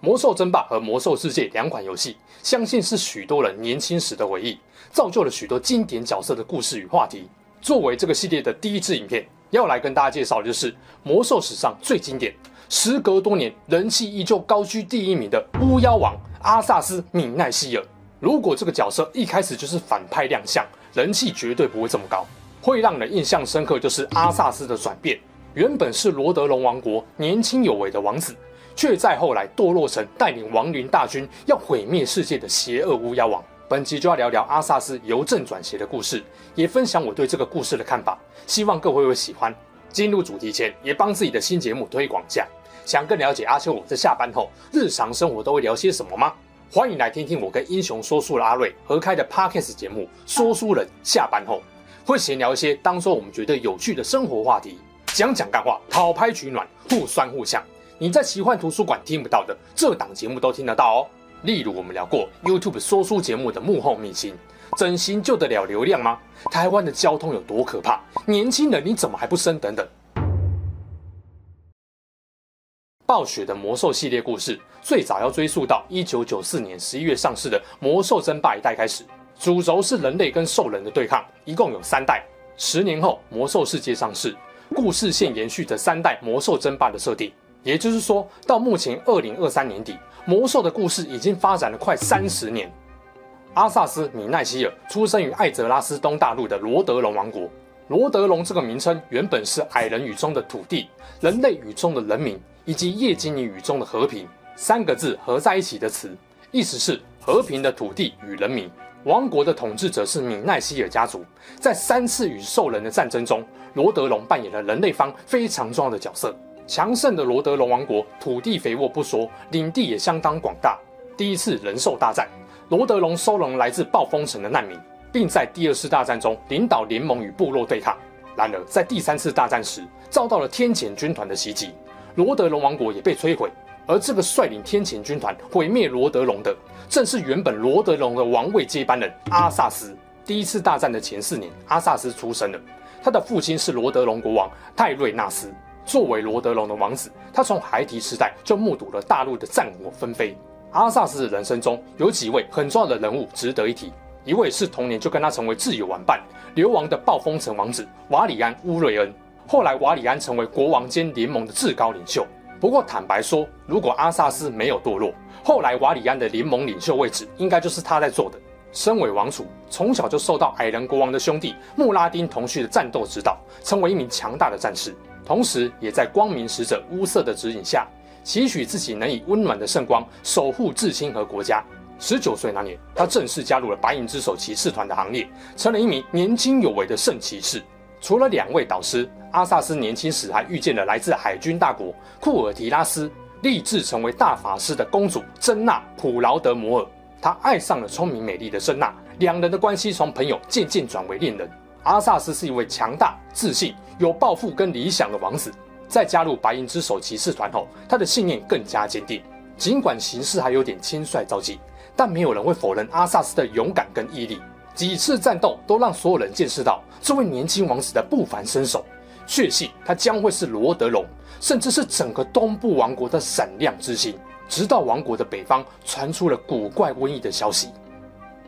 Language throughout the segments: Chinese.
魔兽争霸和魔兽世界两款游戏，相信是许多人年轻时的回忆，造就了许多经典角色的故事与话题。作为这个系列的第一支影片，要来跟大家介绍的就是魔兽史上最经典、时隔多年人气依旧高居第一名的巫妖王阿萨斯·米奈希尔。如果这个角色一开始就是反派亮相，人气绝对不会这么高。会让人印象深刻就是阿萨斯的转变，原本是罗德隆王国年轻有为的王子。却在后来堕落成带领亡灵大军要毁灭世界的邪恶巫妖王。本集就要聊聊阿萨斯由正转邪的故事，也分享我对这个故事的看法，希望各位会喜欢。进入主题前，也帮自己的新节目推广下。想更了解阿秋我在下班后日常生活都会聊些什么吗？欢迎来听听我跟英雄说书的阿瑞合开的 Podcast 节目《说书人下班后》，会闲聊一些当作我们觉得有趣的生活话题，讲讲干话，讨拍取暖，互酸互呛。你在奇幻图书馆听不到的，这档节目都听得到哦。例如我们聊过 YouTube 说书节目的幕后秘辛，整形救得了流量吗？台湾的交通有多可怕？年轻人你怎么还不生？等等。暴雪的魔兽系列故事最早要追溯到一九九四年十一月上市的《魔兽争霸》一代开始，主轴是人类跟兽人的对抗，一共有三代。十年后，魔兽世界上市，故事线延续着三代魔兽争霸的设定。也就是说，到目前二零二三年底，魔兽的故事已经发展了快三十年。阿萨斯·米奈希尔出生于艾泽拉斯东大陆的罗德隆王国。罗德隆这个名称原本是矮人语中的土地、人类语中的人民以及叶金尼语中的和平三个字合在一起的词，意思是和平的土地与人民。王国的统治者是米奈希尔家族。在三次与兽人的战争中，罗德隆扮演了人类方非常重要的角色。强盛的罗德隆王国，土地肥沃不说，领地也相当广大。第一次人兽大战，罗德隆收容来自暴风城的难民，并在第二次大战中领导联盟与部落对抗。然而，在第三次大战时，遭到了天谴军团的袭击，罗德隆王国也被摧毁。而这个率领天谴军团毁灭罗德隆的，正是原本罗德隆的王位接班人阿萨斯。第一次大战的前四年，阿萨斯出生了，他的父亲是罗德隆国王泰瑞纳斯。作为罗德隆的王子，他从孩提时代就目睹了大陆的战火纷飞。阿萨斯的人生中有几位很重要的人物值得一提，一位是童年就跟他成为挚友玩伴、流亡的暴风城王子瓦里安·乌瑞恩。后来瓦里安成为国王兼联盟的至高领袖。不过坦白说，如果阿萨斯没有堕落，后来瓦里安的联盟领袖位置应该就是他在做的。身为王储，从小就受到矮人国王的兄弟穆拉丁同绪的战斗指导，成为一名强大的战士。同时，也在光明使者乌瑟的指引下，期许自己能以温暖的圣光守护至亲和国家。十九岁那年，他正式加入了白银之手骑士团的行列，成了一名年轻有为的圣骑士。除了两位导师，阿萨斯年轻时还遇见了来自海军大国库尔提拉斯，立志成为大法师的公主珍娜普劳德摩尔。他爱上了聪明美丽的珍娜，两人的关系从朋友渐渐转为恋人。阿萨斯是一位强大、自信、有抱负跟理想的王子。在加入白银之手骑士团后，他的信念更加坚定。尽管行事还有点轻率着急，但没有人会否认阿萨斯的勇敢跟毅力。几次战斗都让所有人见识到这位年轻王子的不凡身手，确信他将会是罗德隆，甚至是整个东部王国的闪亮之星。直到王国的北方传出了古怪瘟疫的消息。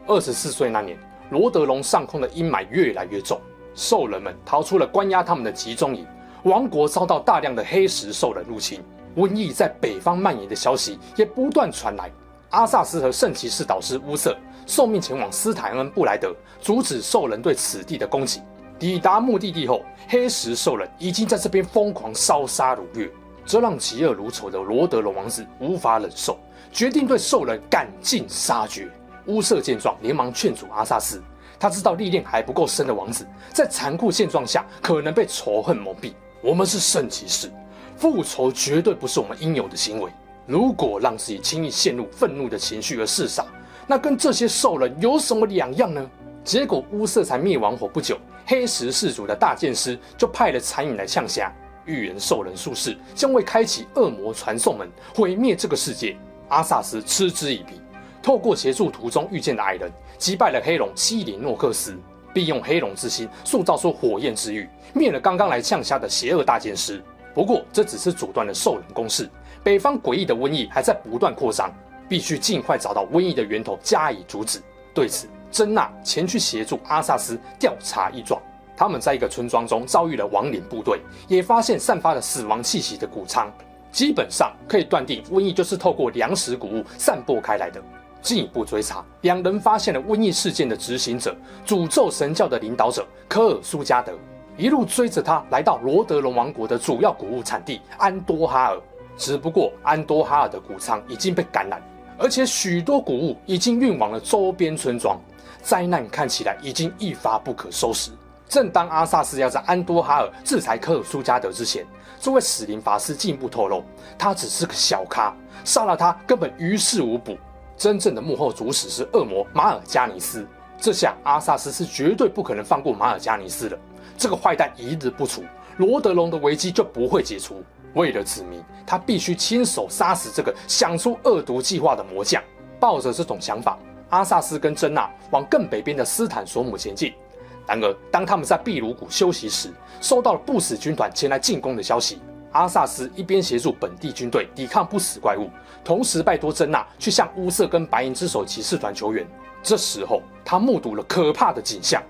二十四岁那年。罗德隆上空的阴霾越来越重，兽人们逃出了关押他们的集中营，王国遭到大量的黑石兽人入侵，瘟疫在北方蔓延的消息也不断传来。阿萨斯和圣骑士导师乌瑟受命前往斯坦恩布莱德，阻止兽人对此地的攻击。抵达目的地后，黑石兽人已经在这边疯狂烧杀掳掠，这让嫉恶如仇的罗德隆王子无法忍受，决定对兽人赶尽杀绝。乌瑟见状，连忙劝阻阿萨斯。他知道历练还不够深的王子，在残酷现状下可能被仇恨蒙蔽。我们是圣骑士，复仇绝对不是我们应有的行为。如果让自己轻易陷入愤怒的情绪而嗜杀，那跟这些兽人有什么两样呢？结果乌瑟才灭亡后不久，黑石氏族的大剑师就派了残影来呛虾，预言兽人术士将会开启恶魔传送门，毁灭这个世界。阿萨斯嗤之以鼻，透过协助途中遇见的矮人，击败了黑龙希林诺克斯，并用黑龙之心塑造出火焰之玉，灭了刚刚来呛虾的邪恶大剑师。不过这只是阻断了兽人攻势，北方诡异的瘟疫还在不断扩张，必须尽快找到瘟疫的源头加以阻止。对此，珍娜前去协助阿萨斯调查异状。他们在一个村庄中遭遇了亡灵部队，也发现散发了死亡气息的谷仓。基本上可以断定，瘟疫就是透过粮食谷物散播开来的。进一步追查，两人发现了瘟疫事件的执行者——诅咒神教的领导者科尔苏加德，一路追着他来到罗德隆王国的主要谷物产地安多哈尔。只不过安多哈尔的谷仓已经被感染，而且许多谷物已经运往了周边村庄，灾难看起来已经一发不可收拾。正当阿萨斯要在安多哈尔制裁科尔苏加德之前，这位死灵法师进一步透露，他只是个小咖，杀了他根本于事无补。真正的幕后主使是恶魔马尔加尼斯。这下阿萨斯是绝对不可能放过马尔加尼斯了。这个坏蛋一日不除，罗德隆的危机就不会解除。为了子民，他必须亲手杀死这个想出恶毒计划的魔将。抱着这种想法，阿萨斯跟珍娜往更北边的斯坦索姆前进。然而，当他们在秘鲁谷休息时，收到了不死军团前来进攻的消息。阿萨斯一边协助本地军队抵抗不死怪物，同时拜托珍娜去向乌瑟跟白银之手骑士团求援。这时候，他目睹了可怕的景象：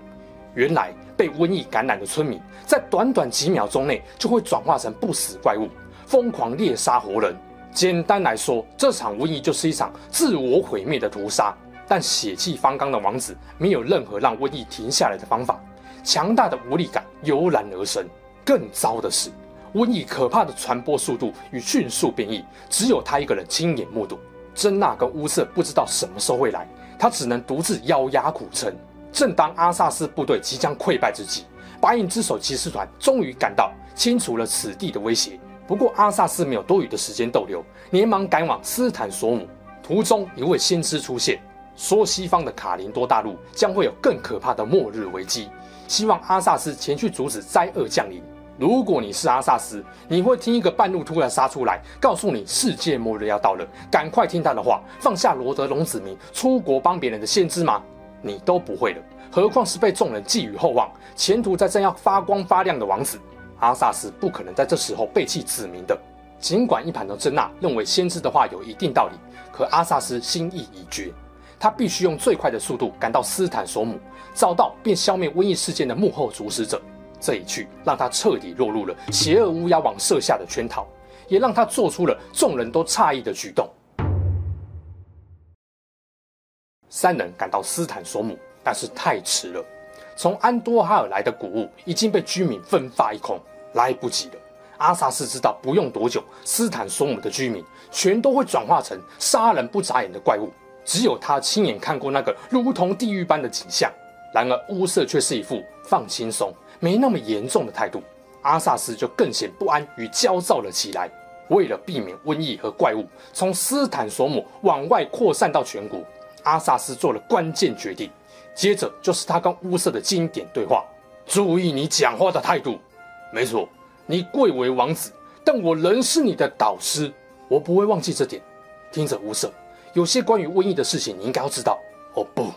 原来被瘟疫感染的村民，在短短几秒钟内就会转化成不死怪物，疯狂猎杀活人。简单来说，这场瘟疫就是一场自我毁灭的屠杀。但血气方刚的王子没有任何让瘟疫停下来的方法，强大的无力感油然而生。更糟的是，瘟疫可怕的传播速度与迅速变异，只有他一个人亲眼目睹。珍娜跟乌瑟不知道什么时候会来，他只能独自咬牙苦撑。正当阿萨斯部队即将溃败之际，白银之手骑士团终于赶到，清除了此地的威胁。不过阿萨斯没有多余的时间逗留，连忙赶往斯坦索姆。途中，一位先知出现。说西方的卡林多大陆将会有更可怕的末日危机，希望阿萨斯前去阻止灾厄降临。如果你是阿萨斯，你会听一个半路突然杀出来，告诉你世界末日要到了，赶快听他的话，放下罗德隆子民，出国帮别人的先知吗？你都不会的，何况是被众人寄予厚望，前途在正要发光发亮的王子。阿萨斯不可能在这时候背弃子民的。尽管一旁的珍娜认为先知的话有一定道理，可阿萨斯心意已决。他必须用最快的速度赶到斯坦索姆，找到并消灭瘟疫事件的幕后主使者。这一去让他彻底落入了邪恶乌鸦王设下的圈套，也让他做出了众人都诧异的举动。三人赶到斯坦索姆，但是太迟了。从安多哈尔来的谷物已经被居民分发一空，来不及了。阿萨斯知道，不用多久，斯坦索姆的居民全都会转化成杀人不眨眼的怪物。只有他亲眼看过那个如同地狱般的景象。然而乌瑟却是一副放轻松、没那么严重的态度。阿萨斯就更显不安与焦躁了起来。为了避免瘟疫和怪物从斯坦索姆往外扩散到全国，阿萨斯做了关键决定。接着就是他跟乌瑟的经典对话：“注意你讲话的态度。没错，你贵为王子，但我仍是你的导师，我不会忘记这点。听着，乌瑟。”有些关于瘟疫的事情，你应该要知道。哦不，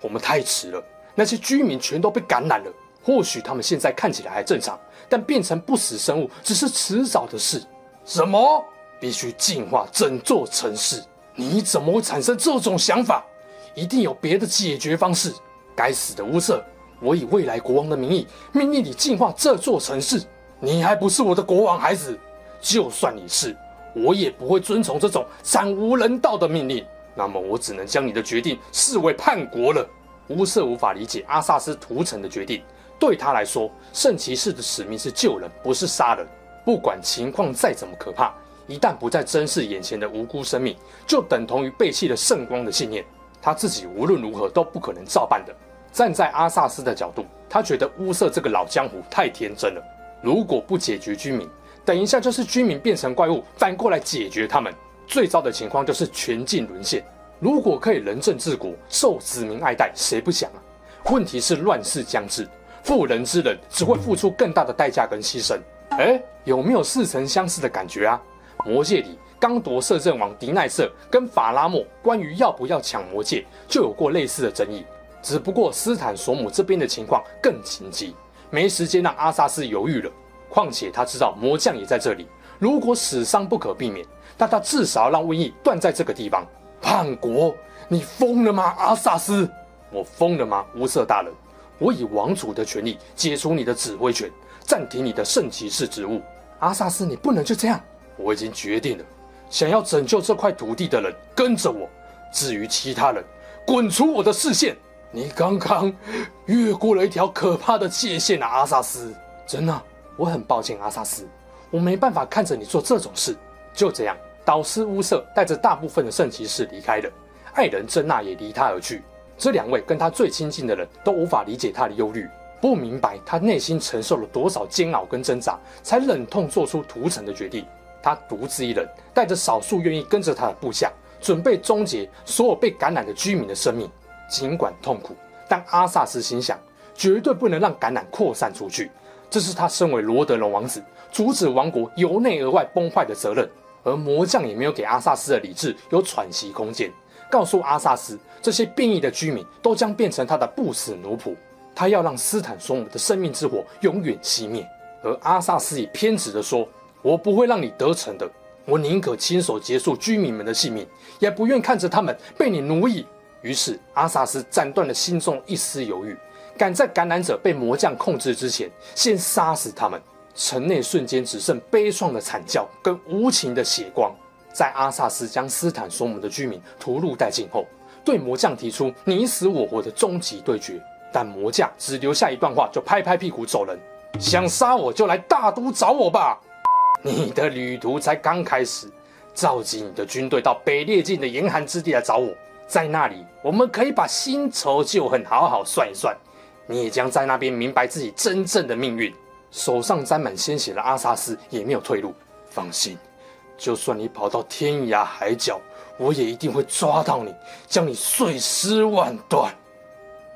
我们太迟了，那些居民全都被感染了。或许他们现在看起来还正常，但变成不死生物只是迟早的事。什么？必须净化整座城市？你怎么会产生这种想法？一定有别的解决方式。该死的乌瑟！我以未来国王的名义命令你净化这座城市，你还不是我的国王孩子？就算你是。我也不会遵从这种惨无人道的命令。那么，我只能将你的决定视为叛国了。乌瑟无法理解阿萨斯屠城的决定。对他来说，圣骑士的使命是救人，不是杀人。不管情况再怎么可怕，一旦不再珍视眼前的无辜生命，就等同于背弃了圣光的信念。他自己无论如何都不可能照办的。站在阿萨斯的角度，他觉得乌瑟这个老江湖太天真了。如果不解决居民，等一下，就是居民变成怪物，反过来解决他们。最糟的情况就是全境沦陷。如果可以仁政治国，受子民爱戴，谁不想啊？问题是乱世将至，妇人之仁只会付出更大的代价跟牺牲。哎，有没有似曾相识的感觉啊？魔戒里，刚铎摄政王迪奈瑟跟法拉莫关于要不要抢魔戒就有过类似的争议，只不过斯坦索姆这边的情况更紧急，没时间让阿萨斯犹豫了。况且他知道魔将也在这里，如果死伤不可避免，那他至少要让瘟疫断在这个地方。叛国！你疯了吗，阿萨斯？我疯了吗，乌瑟大人？我以王主的权力解除你的指挥权，暂停你的圣骑士职务。阿萨斯，你不能就这样！我已经决定了，想要拯救这块土地的人跟着我，至于其他人，滚出我的视线！你刚刚越过了一条可怕的界限啊，阿萨斯！真的，我很抱歉，阿萨斯，我没办法看着你做这种事。就这样，导师乌瑟带着大部分的圣骑士离开了，爱人珍娜也离他而去。这两位跟他最亲近的人都无法理解他的忧虑，不明白他内心承受了多少煎熬跟挣扎，才忍痛做出屠城的决定。他独自一人，带着少数愿意跟着他的部下，准备终结所有被感染的居民的生命。尽管痛苦，但阿萨斯心想，绝对不能让感染扩散出去。这是他身为罗德隆王子，阻止王国由内而外崩坏的责任。而魔将也没有给阿萨斯的理智有喘息空间，告诉阿萨斯，这些变异的居民都将变成他的不死奴仆。他要让斯坦索姆的生命之火永远熄灭。而阿萨斯也偏执地说。我不会让你得逞的，我宁可亲手结束居民们的性命，也不愿看着他们被你奴役。于是阿萨斯斩断了心中一丝犹豫，赶在感染者被魔将控制之前，先杀死他们。城内瞬间只剩悲怆的惨叫跟无情的血光。在阿萨斯将斯坦索姆的居民屠戮殆尽后，对魔将提出你死我活的终极对决，但魔将只留下一段话，就拍拍屁股走人。想杀我就来大都找我吧。你的旅途才刚开始，召集你的军队到北列境的严寒之地来找我，在那里我们可以把新仇旧恨好好算一算。你也将在那边明白自己真正的命运。手上沾满鲜血的阿萨斯也没有退路。放心，就算你跑到天涯海角，我也一定会抓到你，将你碎尸万段。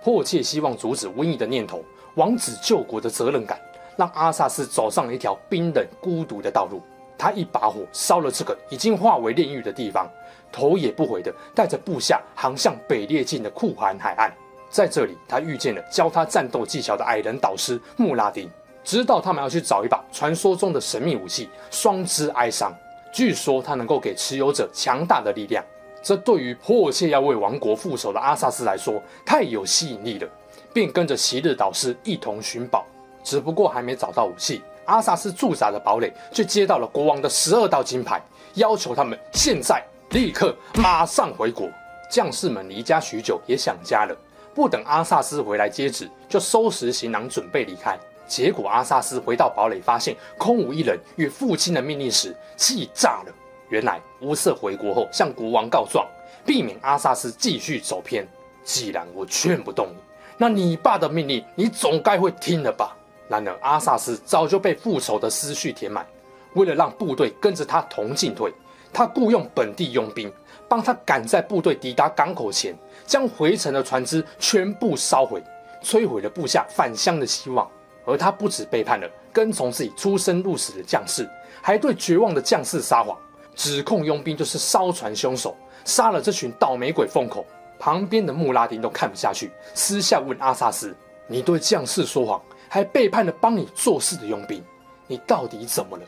迫切希望阻止瘟疫的念头，王子救国的责任感。让阿萨斯走上了一条冰冷孤独的道路。他一把火烧了这个已经化为炼狱的地方，头也不回的带着部下航向北列境的酷寒海岸。在这里，他遇见了教他战斗技巧的矮人导师穆拉丁，知道他们要去找一把传说中的神秘武器——双之哀伤。据说它能够给持有者强大的力量。这对于迫切要为王国复仇的阿萨斯来说太有吸引力了，便跟着昔日导师一同寻宝。只不过还没找到武器，阿萨斯驻扎的堡垒却接到了国王的十二道金牌，要求他们现在立刻马上回国。将士们离家许久，也想家了，不等阿萨斯回来接旨，就收拾行囊准备离开。结果阿萨斯回到堡垒，发现空无一人，与父亲的命令时，气炸了。原来乌瑟回国后向国王告状，避免阿萨斯继续走偏。既然我劝不动你，那你爸的命令你总该会听了吧？然而，阿萨斯早就被复仇的思绪填满。为了让部队跟着他同进退，他雇佣本地佣兵，帮他赶在部队抵达港口前，将回程的船只全部烧毁，摧毁了部下返乡的希望。而他不止背叛了跟从自己出生入死的将士，还对绝望的将士撒谎，指控佣兵就是烧船凶手，杀了这群倒霉鬼封口。旁边的穆拉丁都看不下去，私下问阿萨斯：“你对将士说谎？”还背叛了帮你做事的佣兵，你到底怎么了？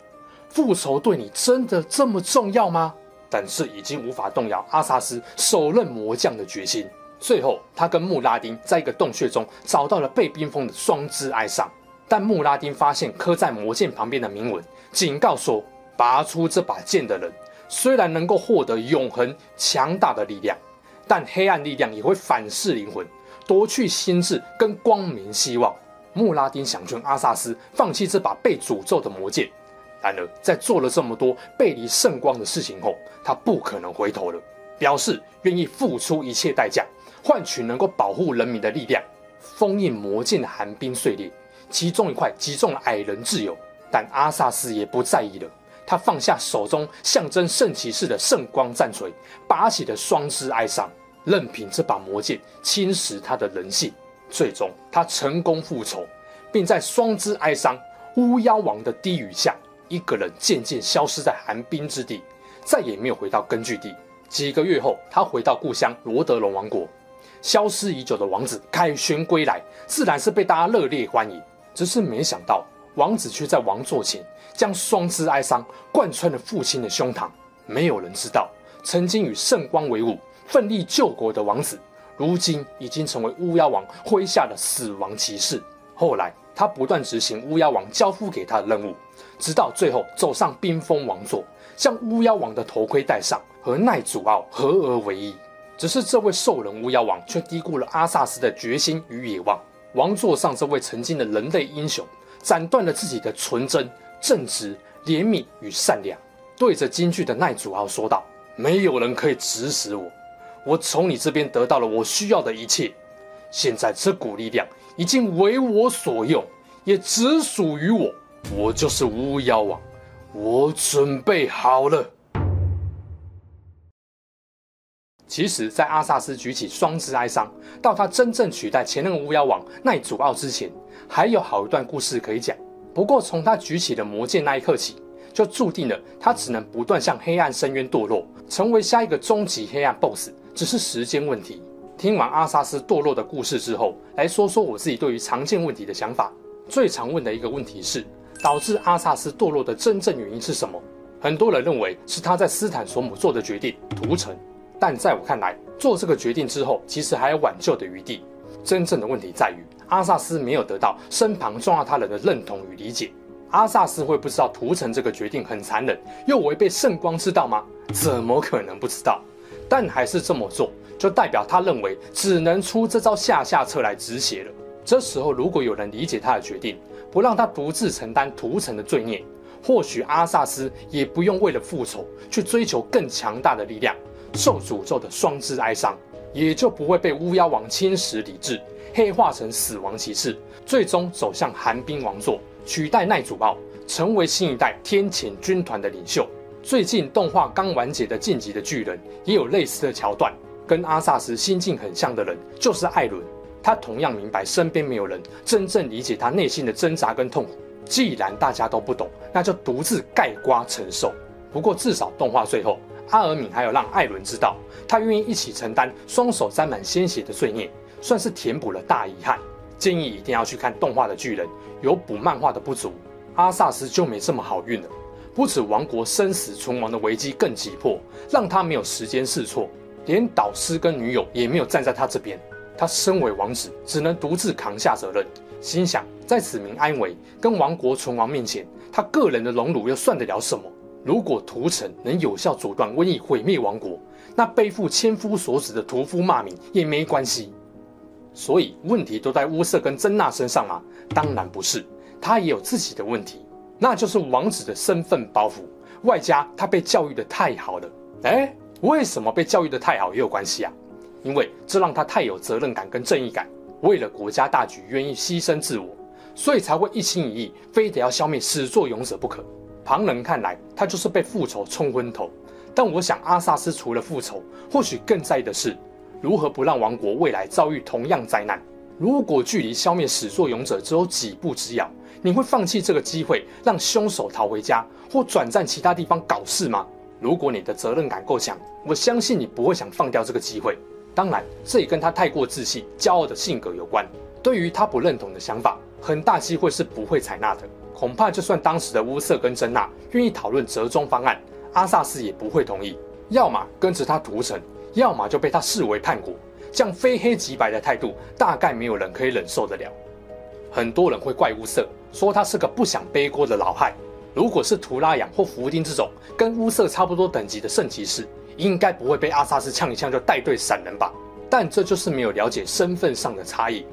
复仇对你真的这么重要吗？但是已经无法动摇阿萨斯手刃魔将的决心。最后，他跟穆拉丁在一个洞穴中找到了被冰封的双之哀伤，但穆拉丁发现刻在魔剑旁边的铭文，警告说：拔出这把剑的人，虽然能够获得永恒强大的力量，但黑暗力量也会反噬灵魂，夺去心智跟光明希望。穆拉丁想劝阿萨斯放弃这把被诅咒的魔剑，然而在做了这么多背离圣光的事情后，他不可能回头了，表示愿意付出一切代价，换取能够保护人民的力量。封印魔剑的寒冰碎裂，其中一块击中了矮人挚友，但阿萨斯也不在意了。他放下手中象征圣骑士的圣光战锤，拔起了双之哀伤，任凭这把魔剑侵蚀他的人性。最终，他成功复仇，并在双之哀伤巫妖王的低语下，一个人渐渐消失在寒冰之地，再也没有回到根据地。几个月后，他回到故乡罗德隆王国，消失已久的王子凯旋归来，自然是被大家热烈欢迎。只是没想到，王子却在王座前将双之哀伤贯穿了父亲的胸膛。没有人知道，曾经与圣光为伍、奋力救国的王子，如今已经成为巫妖王麾下的死亡骑士。后来，他不断执行巫妖王交付给他的任务，直到最后走上冰封王座，将巫妖王的头盔戴上。和奈祖奥合而为一，只是这位兽人巫妖王却低估了阿萨斯的决心与野望。王座上这位曾经的人类英雄，斩断了自己的纯真、正直、怜悯与善良，对着京剧的奈祖奥说道：“没有人可以指使我，我从你这边得到了我需要的一切。现在这股力量已经为我所用，也只属于我。我就是巫妖王，我准备好了。”其实，在阿萨斯举起双之哀伤，到他真正取代前任巫妖王奈祖奥之前，还有好一段故事可以讲。不过，从他举起的魔剑那一刻起，就注定了他只能不断向黑暗深渊堕落，成为下一个终极黑暗 BOSS，只是时间问题。听完阿萨斯堕落的故事之后，来说说我自己对于常见问题的想法。最常问的一个问题是，导致阿萨斯堕落的真正原因是什么？很多人认为是他在斯坦索姆做的决定屠城。但在我看来，做这个决定之后，其实还有挽救的余地。真正的问题在于，阿萨斯没有得到身旁重要他人的认同与理解。阿萨斯会不知道屠城这个决定很残忍，又违背圣光之道吗？怎么可能不知道？但还是这么做，就代表他认为只能出这招下下策来止血了。这时候，如果有人理解他的决定，不让他独自承担屠城的罪孽，或许阿萨斯也不用为了复仇去追求更强大的力量。受诅咒的双之哀伤，也就不会被巫妖王侵蚀理智，黑化成死亡骑士，最终走向寒冰王座，取代奈祖奥，成为新一代天谴军团的领袖。最近动画刚完结的《进级的巨人》也有类似的桥段，跟阿萨斯心境很像的人就是艾伦，他同样明白身边没有人真正理解他内心的挣扎跟痛苦。既然大家都不懂，那就独自盖瓜承受。不过至少动画最后。阿尔敏还有让艾伦知道，他愿意一起承担双手沾满鲜血的罪孽，算是填补了大遗憾。建议一定要去看动画的巨人，有补漫画的不足，阿萨斯就没这么好运了。不止王国生死存亡的危机更急迫，让他没有时间试错，连导师跟女友也没有站在他这边。他身为王子，只能独自扛下责任。心想，在子民安危跟王国存亡面前，他个人的荣辱又算得了什么？如果屠城能有效阻断瘟疫毁灭王国，那背负千夫所指的屠夫骂名也没关系。所以问题都在乌瑟跟珍娜身上吗？当然不是，他也有自己的问题，那就是王子的身份包袱，外加他被教育的太好了。哎，为什么被教育的太好也有关系啊？因为这让他太有责任感跟正义感，为了国家大局愿意牺牲自我，所以才会一心一意，非得要消灭始作俑者不可。旁人看来，他就是被复仇冲昏头。但我想，阿萨斯除了复仇，或许更在意的是如何不让王国未来遭遇同样灾难。如果距离消灭始作俑者只有几步之遥，你会放弃这个机会，让凶手逃回家，或转战其他地方搞事吗？如果你的责任感够强，我相信你不会想放掉这个机会。当然，这也跟他太过自信、骄傲的性格有关。对于他不认同的想法，很大机会是不会采纳的。恐怕就算当时的乌瑟跟珍娜愿意讨论折中方案，阿萨斯也不会同意。要么跟着他屠城，要么就被他视为叛国。这样非黑即白的态度，大概没有人可以忍受得了。很多人会怪乌瑟，说他是个不想背锅的老害。如果是图拉扬或弗丁这种跟乌瑟差不多等级的圣骑士，应该不会被阿萨斯呛一呛就带队闪人吧？但这就是没有了解身份上的差异。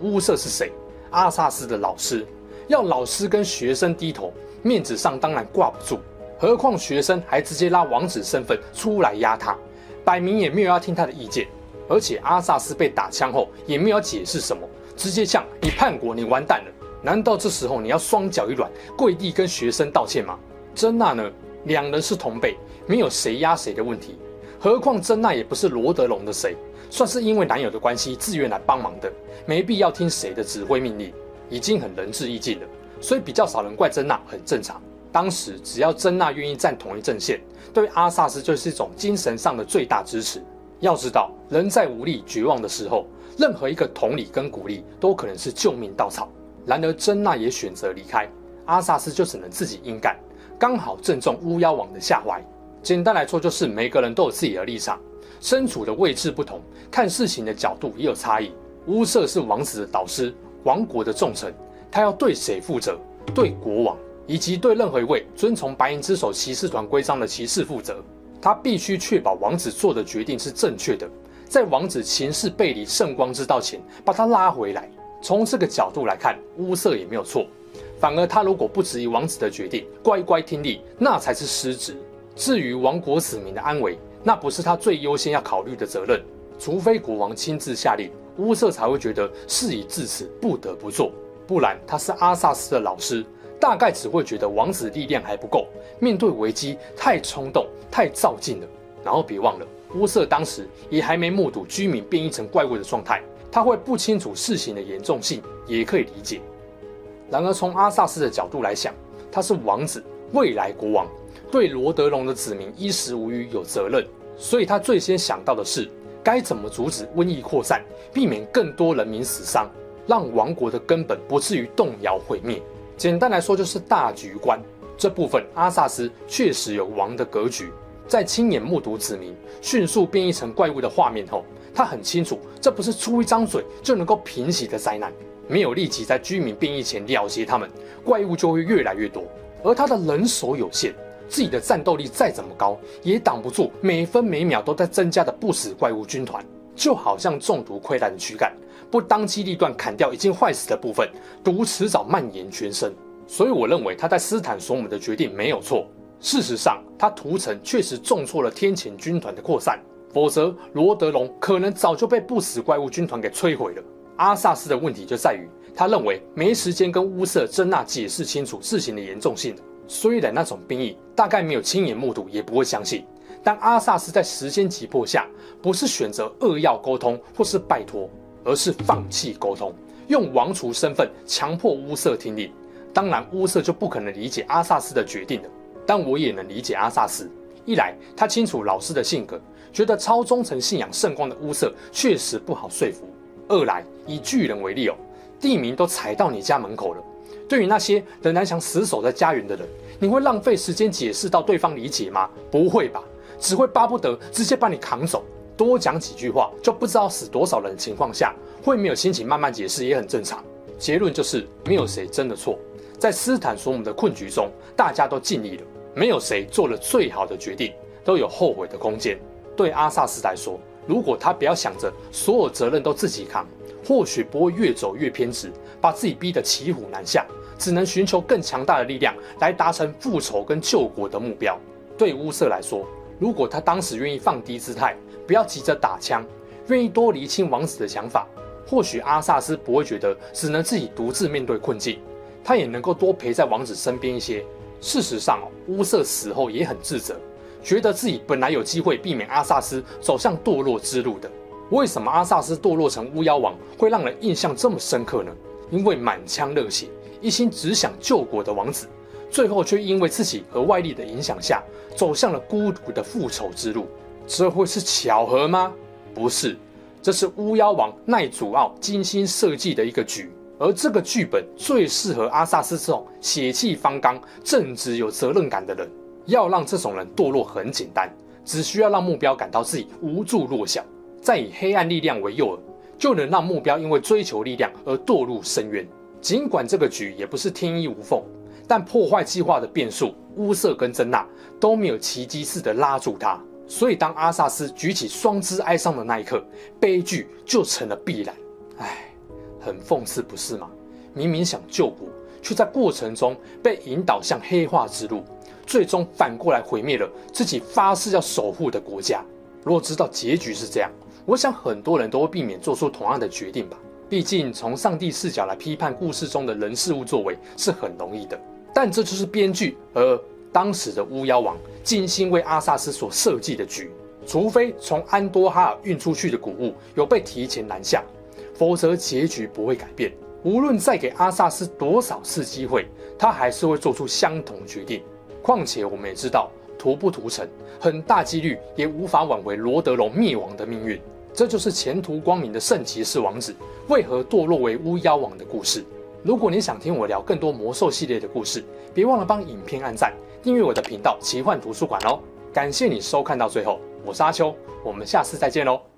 乌瑟是谁？阿萨斯的老师。要老师跟学生低头，面子上当然挂不住。何况学生还直接拉王子身份出来压他，摆明也没有要听他的意见。而且阿萨斯被打枪后也没有解释什么，直接呛你叛国，你完蛋了。难道这时候你要双脚一软，跪地跟学生道歉吗？珍娜呢？两人是同辈，没有谁压谁的问题。何况珍娜也不是罗德龙的谁，算是因为男友的关系自愿来帮忙的，没必要听谁的指挥命令，已经很仁至义尽了。所以比较少人怪珍娜，很正常。当时只要珍娜愿意站同一阵线，对阿萨斯就是一种精神上的最大支持。要知道，人在无力、绝望的时候，任何一个同理跟鼓励都可能是救命稻草。然而珍娜也选择离开，阿萨斯就只能自己硬干。刚好正中巫妖王的下怀。简单来说，就是每个人都有自己的立场，身处的位置不同，看事情的角度也有差异。巫瑟是王子的导师，王国的重臣，他要对谁负责？对国王，以及对任何一位遵从白银之手骑士团规章的骑士负责。他必须确保王子做的决定是正确的，在王子情势背离圣光之道前，把他拉回来。从这个角度来看，乌瑟也没有错。反而，他如果不质疑王子的决定，乖乖听令，那才是失职。至于王国子民的安危，那不是他最优先要考虑的责任。除非国王亲自下令，乌瑟才会觉得事已至此，不得不做。不然，他是阿萨斯的老师，大概只会觉得王子力量还不够，面对危机太冲动、太躁进了。然后别忘了，乌瑟当时也还没目睹居民变异成怪物的状态，他会不清楚事情的严重性，也可以理解。然而，从阿萨斯的角度来想，他是王子，未来国王，对罗德龙的子民衣食无虞有责任，所以他最先想到的是该怎么阻止瘟疫扩散，避免更多人民死伤，让王国的根本不至于动摇毁灭。简单来说，就是大局观。这部分，阿萨斯确实有王的格局。在亲眼目睹子民迅速变异成怪物的画面后，他很清楚，这不是出一张嘴就能够平息的灾难。没有立即在居民变异前了结他们，怪物就会越来越多。而他的人手有限，自己的战斗力再怎么高，也挡不住每分每秒都在增加的不死怪物军团。就好像中毒溃烂的躯干，不当机立断砍掉已经坏死的部分，毒迟早蔓延全身。所以我认为他在斯坦索姆的决定没有错。事实上，他屠城确实重挫了天谴军团的扩散，否则罗德龙可能早就被不死怪物军团给摧毁了。阿萨斯的问题就在于，他认为没时间跟乌瑟、珍娜解释清楚事情的严重性。虽然那种兵役大概没有亲眼目睹，也不会相信。但阿萨斯在时间急迫下，不是选择扼要沟通或是拜托，而是放弃沟通，用王储身份强迫乌瑟听令。当然，乌瑟就不可能理解阿萨斯的决定了。但我也能理解阿萨斯，一来他清楚老师的性格，觉得超忠诚信仰圣光的乌瑟确实不好说服。二来，以巨人为例哦，地名都踩到你家门口了。对于那些仍然想死守在家园的人，你会浪费时间解释到对方理解吗？不会吧，只会巴不得直接把你扛走。多讲几句话就不知道死多少人的情况下，会没有心情慢慢解释也很正常。结论就是没有谁真的错，在斯坦索姆的困局中，大家都尽力了，没有谁做了最好的决定，都有后悔的空间。对阿萨斯来说。如果他不要想着所有责任都自己扛，或许不会越走越偏执，把自己逼得骑虎难下，只能寻求更强大的力量来达成复仇跟救国的目标。对乌瑟来说，如果他当时愿意放低姿态，不要急着打枪，愿意多厘清王子的想法，或许阿萨斯不会觉得只能自己独自面对困境，他也能够多陪在王子身边一些。事实上，乌瑟死后也很自责。觉得自己本来有机会避免阿萨斯走向堕落之路的，为什么阿萨斯堕落成巫妖王会让人印象这么深刻呢？因为满腔热血、一心只想救国的王子，最后却因为自己和外力的影响下，走向了孤独的复仇之路。这会是巧合吗？不是，这是巫妖王奈祖奥精心设计的一个局，而这个剧本最适合阿萨斯这种血气方刚、正直有责任感的人。要让这种人堕落很简单，只需要让目标感到自己无助弱小，再以黑暗力量为诱饵，就能让目标因为追求力量而堕入深渊。尽管这个局也不是天衣无缝，但破坏计划的变数，乌瑟跟珍娜都没有奇迹似的拉住他。所以当阿萨斯举起双肢哀伤的那一刻，悲剧就成了必然。唉，很讽刺，不是吗？明明想救国，却在过程中被引导向黑化之路。最终反过来毁灭了自己发誓要守护的国家。若知道结局是这样，我想很多人都会避免做出同样的决定吧。毕竟从上帝视角来批判故事中的人事物作为是很容易的，但这就是编剧，而当时的巫妖王精心为阿萨斯所设计的局，除非从安多哈尔运出去的谷物有被提前拦下，否则结局不会改变。无论再给阿萨斯多少次机会，他还是会做出相同决定。况且我们也知道，屠不屠城，很大几率也无法挽回罗德隆灭亡的命运。这就是前途光明的圣骑士王子为何堕落为巫妖王的故事。如果你想听我聊更多魔兽系列的故事，别忘了帮影片按赞，订阅我的频道奇幻图书馆哦。感谢你收看到最后，我是阿秋，我们下次再见喽。